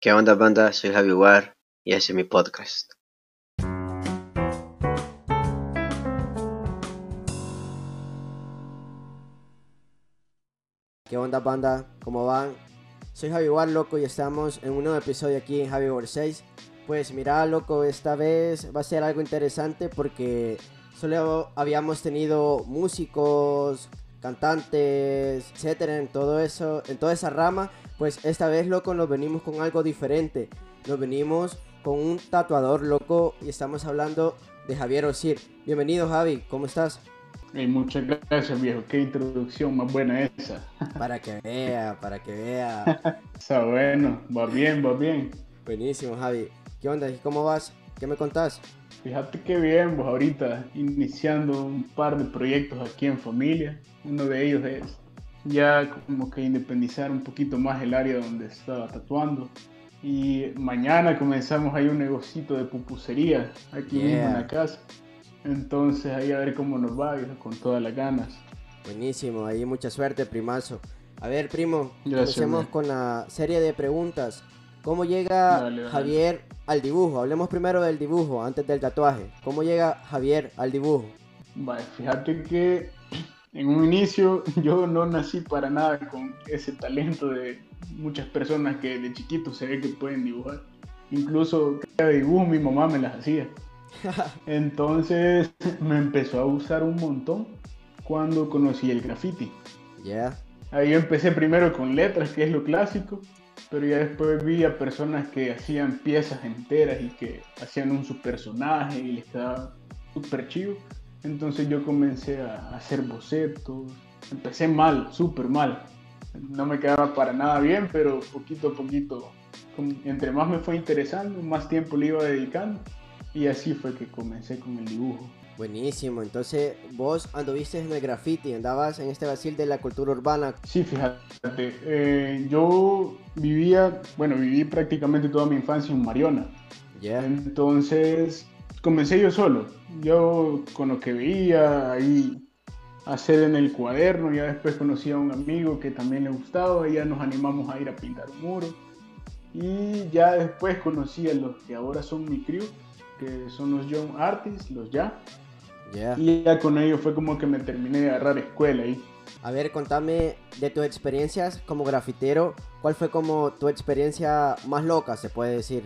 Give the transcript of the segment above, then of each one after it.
¿Qué onda banda? Soy Javi War y ese es mi podcast. ¿Qué onda banda? ¿Cómo van? Soy Javi War, loco, y estamos en un nuevo episodio aquí en Javi War 6. Pues mira, loco, esta vez va a ser algo interesante porque solo habíamos tenido músicos, cantantes, etcétera, en todo eso, en toda esa rama, pues esta vez, loco, nos venimos con algo diferente. Nos venimos con un tatuador, loco, y estamos hablando de Javier Osir. Bienvenido, Javi, ¿cómo estás? muchas gracias, viejo. Qué introducción más buena esa. Para que vea, para que vea. Está bueno, va bien, va bien. Buenísimo, Javi. ¿Qué onda? ¿Cómo vas? ¿Qué me contás? Fíjate que bien, vos ahorita iniciando un par de proyectos aquí en familia. Uno de ellos es ya como que independizar un poquito más el área donde estaba tatuando. Y mañana comenzamos ahí un negocito de pupusería aquí mismo en la casa. Entonces ahí a ver cómo nos va, con todas las ganas. Buenísimo, ahí mucha suerte, primazo. A ver, primo, comencemos con la serie de preguntas. ¿Cómo llega Javier al dibujo? Hablemos primero del dibujo, antes del tatuaje. ¿Cómo llega Javier al dibujo? Vale, fíjate que en un inicio yo no nací para nada con ese talento de muchas personas que de chiquito se ve que pueden dibujar. Incluso cada dibujo mi mamá me las hacía. Entonces me empezó a usar un montón cuando conocí el graffiti. Ya. Ahí empecé primero con letras, que es lo clásico, pero ya después vi a personas que hacían piezas enteras y que hacían un su personaje y les quedaba súper chido. Entonces yo comencé a hacer bocetos. Empecé mal, súper mal. No me quedaba para nada bien, pero poquito a poquito, entre más me fue interesando, más tiempo le iba dedicando. Y así fue que comencé con el dibujo. Buenísimo, entonces vos anduviste en el graffiti, andabas en este vacil de la cultura urbana. Sí, fíjate, eh, yo vivía, bueno, viví prácticamente toda mi infancia en Mariona. Ya. Entonces comencé yo solo, yo con lo que veía ahí hacer en el cuaderno, ya después conocí a un amigo que también le gustaba y ya nos animamos a ir a pintar un muro. Y ya después conocí a los que ahora son mi crew, que son los Young Artists, los ya. Y ya con ellos fue como que me terminé de agarrar escuela ahí. A ver, contame de tus experiencias como grafitero. ¿Cuál fue como tu experiencia más loca, se puede decir?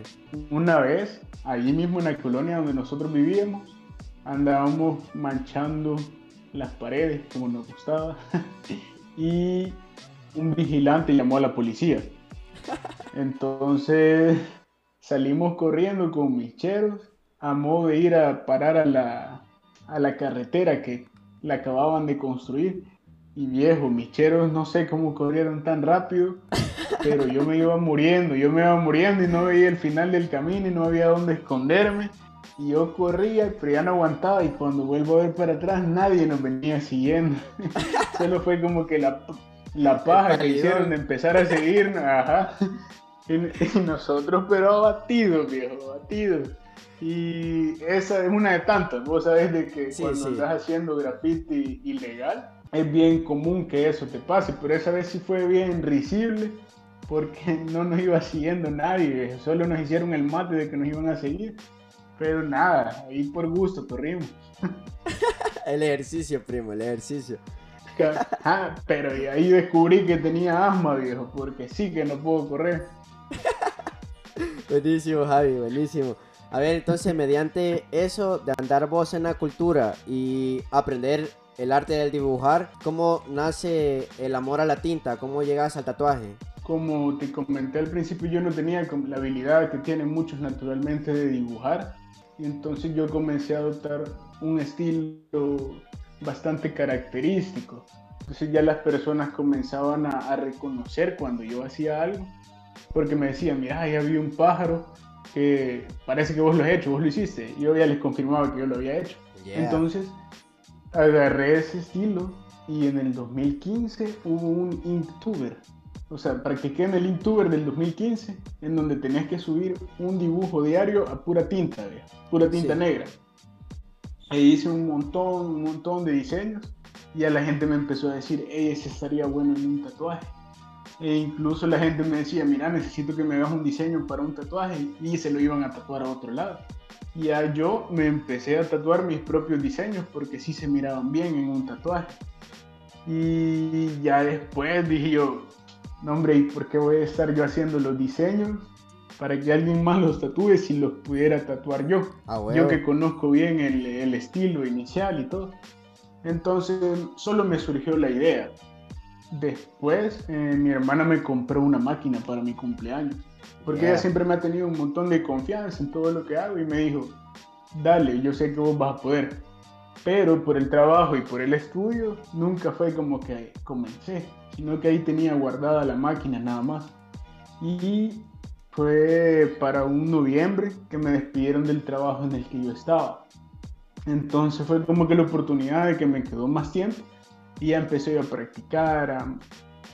Una vez, allí mismo en la colonia donde nosotros vivíamos, andábamos manchando las paredes como nos gustaba y un vigilante llamó a la policía. Entonces salimos corriendo con mis cheros a modo de ir a parar a la, a la carretera que la acababan de construir. Y viejo, mis cheros no sé cómo corrieron tan rápido, pero yo me iba muriendo, yo me iba muriendo y no veía el final del camino y no había dónde esconderme. Y yo corría, pero ya no aguantaba y cuando vuelvo a ver para atrás nadie nos venía siguiendo. Solo fue como que la, la paja que hicieron de empezar a seguirnos, ajá. Y, nosotros pero abatidos, viejo, abatidos. Y esa es una de tantas, vos sabés de que cuando estás haciendo graffiti ilegal, es bien común que eso te pase, pero esa vez sí fue bien risible porque no nos iba siguiendo nadie, solo nos hicieron el mate de que nos iban a seguir, pero nada, ahí por gusto corrimos. el ejercicio, primo, el ejercicio. Ah, pero ahí descubrí que tenía asma, viejo, porque sí que no puedo correr. buenísimo, Javi, buenísimo. A ver, entonces, mediante eso de andar vos en la cultura y aprender el arte del dibujar, ¿cómo nace el amor a la tinta? ¿Cómo llegas al tatuaje? Como te comenté al principio, yo no tenía la habilidad que tienen muchos naturalmente de dibujar. Y entonces yo comencé a adoptar un estilo bastante característico. Entonces ya las personas comenzaban a, a reconocer cuando yo hacía algo, porque me decían, mira, ahí había un pájaro que parece que vos lo has hecho, vos lo hiciste. Y yo ya les confirmaba que yo lo había hecho. Entonces, agarré ese estilo y en el 2015 hubo un Inktuber. O sea, practiqué en el Inktuber del 2015, en donde tenías que subir un dibujo diario a pura tinta, pura tinta negra. Ahí hice un montón, un montón de diseños y a la gente me empezó a decir, ese estaría bueno en un tatuaje. E incluso la gente me decía, mira, necesito que me hagas un diseño para un tatuaje y se lo iban a tatuar a otro lado. Y ya yo me empecé a tatuar mis propios diseños porque sí se miraban bien en un tatuaje. Y ya después dije yo, no hombre, ¿y por qué voy a estar yo haciendo los diseños para que alguien más los tatúe si los pudiera tatuar yo? Ah, Yo que conozco bien el, el estilo inicial y todo. Entonces solo me surgió la idea. Después eh, mi hermana me compró una máquina para mi cumpleaños. Porque Yeah. ella siempre me ha tenido un montón de confianza en todo lo que hago y me dijo, dale, yo sé que vos vas a poder. Pero por el trabajo y por el estudio nunca fue como que comencé, sino que ahí tenía guardada la máquina nada más. Y fue para un noviembre que me despidieron del trabajo en el que yo estaba. Entonces fue como que la oportunidad de que me quedó más tiempo y ya empecé a practicar, a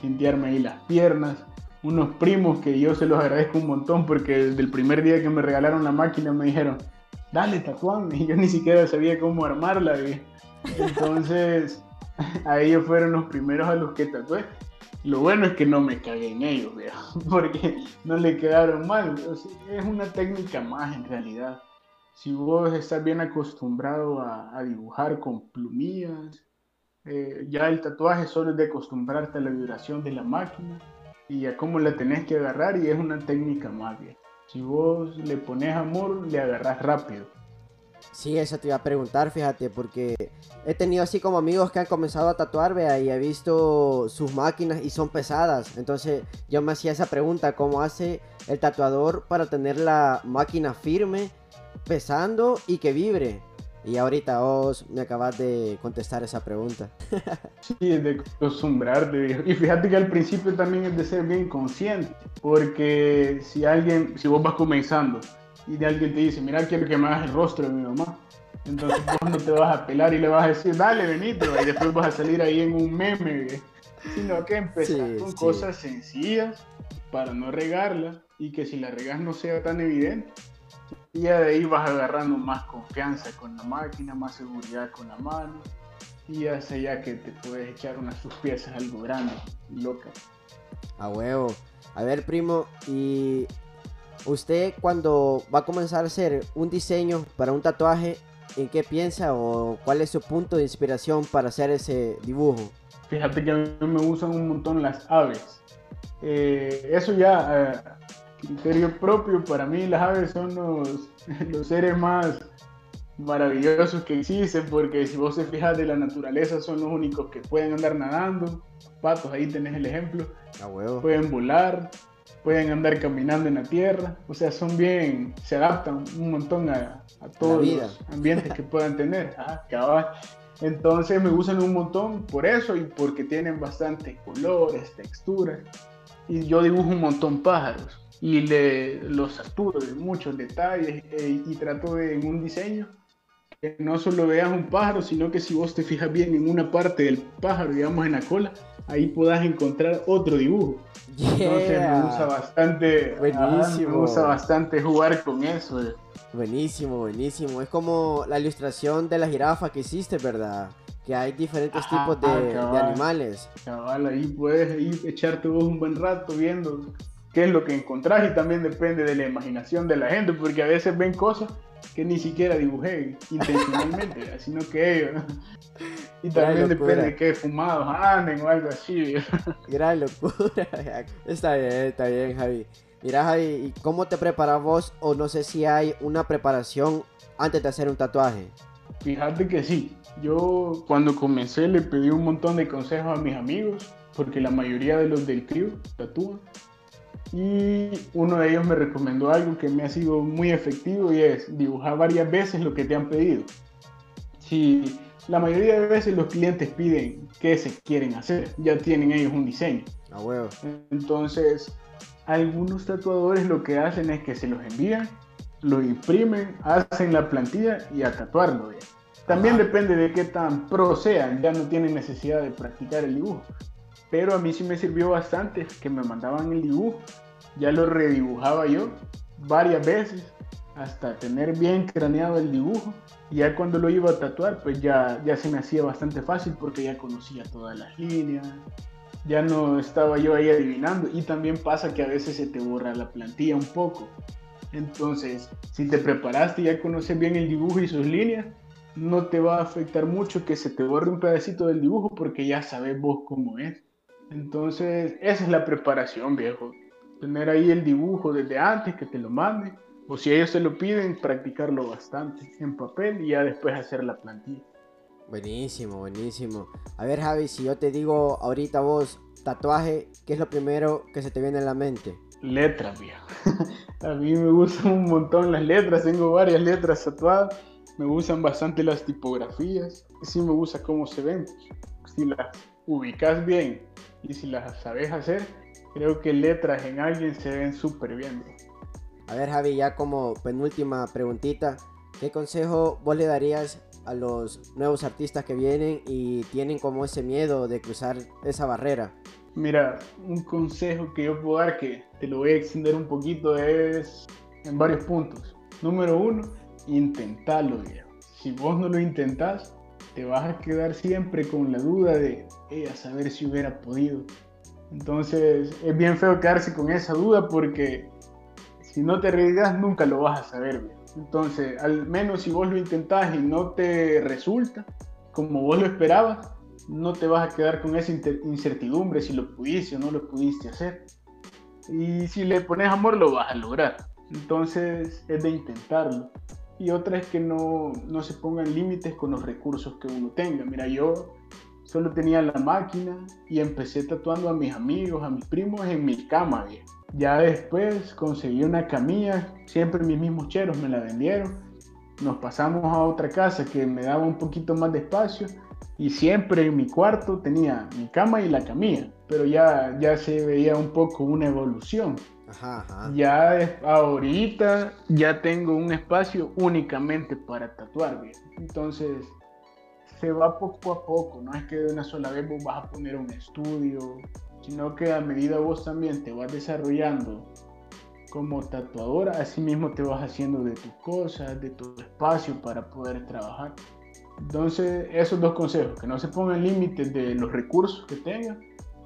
tintearme ahí las piernas. Unos primos que yo se los agradezco un montón porque desde el primer día que me regalaron la máquina me dijeron, dale, tatuame. Y yo ni siquiera sabía cómo armarla. ¿ve? Entonces, a ellos fueron los primeros a los que tatué. Lo bueno es que no me cagué en ellos, porque no le quedaron mal. O sea, es una técnica más en realidad. Si vos estás bien acostumbrado a, a dibujar con plumillas, eh, ya el tatuaje solo es de acostumbrarte a la vibración de la máquina y a cómo la tenés que agarrar y es una técnica más bien. Si vos le pones amor, le agarras rápido. Sí, eso te iba a preguntar, fíjate, porque he tenido así como amigos que han comenzado a tatuar, vea, y he visto sus máquinas y son pesadas. Entonces yo me hacía esa pregunta, ¿cómo hace el tatuador para tener la máquina firme, pesando y que vibre? Y ahorita vos me acabas de contestar esa pregunta. Sí, es de acostumbrarte. Y fíjate que al principio también es de ser bien consciente, porque si alguien, si vos vas comenzando y de alguien te dice, mira, quiero que me hagas el rostro de mi mamá, entonces vos no te vas a pelar y le vas a decir, dale, Benito, y después vas a salir ahí en un meme, sino que empezar Sí, con sí. cosas sencillas para no regarla y que si la regas no sea tan evidente. Y ya de ahí vas agarrando más confianza con la máquina, más seguridad con la mano. Y ya sé ya que te puedes echar unas sus piezas algo grande y loca. A huevo. A ver, primo, y usted cuando va a comenzar a hacer un diseño para un tatuaje, ¿en qué piensa o cuál es su punto de inspiración para hacer ese dibujo? Fíjate que a mí me gustan un montón las aves. Eh, eso ya, eh, criterio propio, para mí las aves son los, los seres más maravillosos que existen, porque si vos te fijas de la naturaleza son los únicos que pueden andar nadando, patos, ahí tenés el ejemplo, huevo. pueden volar, pueden andar caminando en la tierra, o sea, son bien, se adaptan un montón a, a todos los ambientes que puedan tener. Entonces me gustan un montón por eso y porque tienen bastantes colores, texturas. Y yo dibujo un montón pájaros y le, los saturo de muchos detalles eh, y trato de en un diseño que no solo veas un pájaro, sino que si vos te fijas bien en una parte del pájaro, digamos en la cola, ahí puedas encontrar otro dibujo. Entonces me gusta Yeah. bastante, Buenísimo. me gusta bastante jugar con eso. eh. Buenísimo, buenísimo. Es como la ilustración de la jirafa que hiciste, ¿verdad? Que hay diferentes Ajá, tipos de, de cabal. animales. Cabal, ahí puedes ahí echarte vos un buen rato viendo qué es lo que encontrás y también depende de la imaginación de la gente, porque a veces ven cosas que ni siquiera dibujé intencionalmente, sino que ellos. Y también depende de qué fumados anden o algo así. Gran locura. está bien, está bien, Javi. Mira, Javi, ¿y cómo te preparas vos? O no sé si hay una preparación antes de hacer un tatuaje. Fíjate que sí, yo cuando comencé le pedí un montón de consejos a mis amigos, porque la mayoría de los del crew tatúan. Y uno de ellos me recomendó algo que me ha sido muy efectivo y es dibujar varias veces lo que te han pedido. Si la mayoría de veces los clientes piden qué se quieren hacer, ya tienen ellos un diseño. A huevo. Entonces, algunos tatuadores lo que hacen es que se los envían, lo imprimen, hacen la plantilla y a tatuarlo. ya. También depende de qué tan pro sean, ya no tienen necesidad de practicar el dibujo. Pero a mí sí me sirvió bastante que me mandaban el dibujo, ya lo redibujaba yo varias veces hasta tener bien craneado el dibujo. Y ya cuando lo iba a tatuar, pues ya, ya se me hacía bastante fácil porque ya conocía todas las líneas, ya no estaba yo ahí adivinando. Y también pasa que a veces se te borra la plantilla un poco. Entonces, si te preparaste y ya conoces bien el dibujo y sus líneas, no te va a afectar mucho que se te borre un pedacito del dibujo porque ya sabes vos cómo es. Entonces, esa es la preparación, viejo. Tener ahí el dibujo desde antes, que te lo manden. O si ellos te lo piden, practicarlo bastante en papel y ya después hacer la plantilla. Buenísimo, buenísimo. A ver, Javi, si yo te digo ahorita vos tatuaje, ¿qué es lo primero que se te viene a la mente? Letras, viejo. a mí me gustan un montón las letras, tengo varias letras tatuadas. Me gustan bastante las tipografías. Sí me gusta cómo se ven. Si las ubicas bien y si las sabes hacer, creo que letras en alguien se ven súper bien. A ver, Javi, ya como penúltima preguntita, ¿qué consejo vos le darías a los nuevos artistas que vienen y tienen como ese miedo de cruzar esa barrera? Mira, un consejo que yo puedo dar, que te lo voy a extender un poquito, es en varios puntos. Número uno, intentalo, viejo. Si vos no lo intentás, te vas a quedar siempre con la duda de, a saber si hubiera podido. Entonces, es bien feo quedarse con esa duda porque si no te arriesgas, nunca lo vas a saber. Entonces, al menos si vos lo intentás y no te resulta como vos lo esperabas, no te vas a quedar con esa incertidumbre si lo pudiste o no lo pudiste hacer. Y si le pones amor, lo vas a lograr. Entonces, es de intentarlo. Y otra es que no, no se pongan límites con los recursos que uno tenga. Mira, yo solo tenía la máquina y empecé tatuando a mis amigos, a mis primos en mi cama. Ya después conseguí una camilla, siempre mis mismos cheros me la vendieron. Nos pasamos a otra casa que me daba un poquito más de espacio y siempre en mi cuarto tenía mi cama y la camilla, pero ya, ya se veía un poco una evolución. Ya ahorita ya tengo un espacio únicamente para tatuar, Entonces se va poco a poco, no es que de una sola vez vos vas a poner un estudio, sino que a medida vos también te vas desarrollando como tatuadora, así mismo te vas haciendo de tus cosas, de tu espacio para poder trabajar. Entonces, esos dos consejos, que no se pongan límites de los recursos que tengan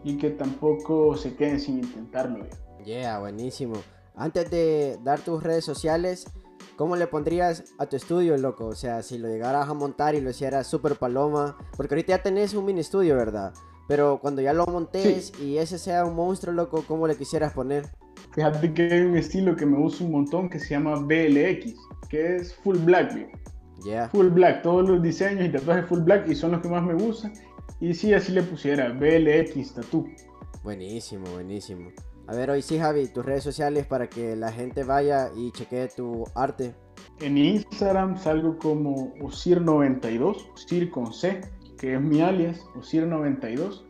y que tampoco se queden sin intentarlo. Yeah, buenísimo. Antes de dar tus redes sociales, ¿cómo le pondrías a tu estudio, loco? O sea, si lo llegaras a montar y lo hicieras súper paloma, porque ahorita ya tenés un mini estudio, ¿verdad? Pero cuando ya lo montes y ese sea un monstruo, loco, ¿cómo le quisieras poner? Fíjate que hay un estilo que me gusta un montón que se llama BLX, que es full black, Yeah. Full black, todos los diseños y tatuajes full black y son los que más me gustan. Y sí, así le pusiera BLX Tattoo. Buenísimo, buenísimo. A ver, hoy sí, Javi, tus redes sociales para que la gente vaya y chequee tu arte. En Instagram salgo como Osir92, Osir con C, que es mi alias, Osir92.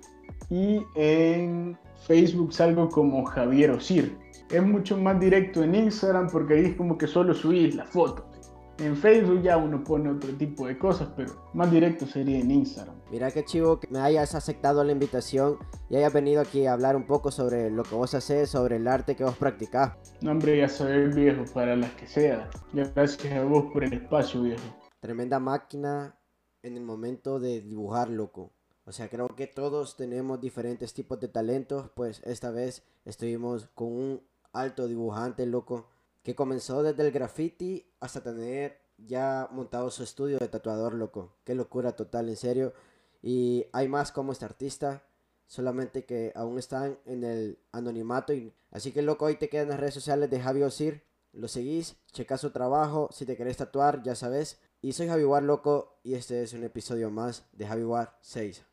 Y en Facebook salgo como Javier Osir. Es mucho más directo en Instagram porque ahí es como que solo subís la foto. En Facebook ya uno pone otro tipo de cosas, pero más directo sería en Instagram. Mira qué chivo que me hayas aceptado la invitación y hayas venido aquí a hablar un poco sobre lo que vos haces, sobre el arte que vos practicás. No, hombre, ya viejo, para las que sea. Gracias a vos por el espacio, viejo. Tremenda máquina en el momento de dibujar, loco. O sea, creo que todos tenemos diferentes tipos de talentos, pues esta vez estuvimos con un alto dibujante, loco, que comenzó desde el graffiti hasta tener ya montado su estudio de tatuador, loco. Qué locura total, en serio. Y hay más como este artista, solamente que aún están en el anonimato. Y... Así que, loco, hoy te quedan las redes sociales de Javi Osir. Lo seguís, checa su trabajo. Si te querés tatuar, ya sabes. Y soy Javi War, loco, y este es un episodio más de Javi War 6.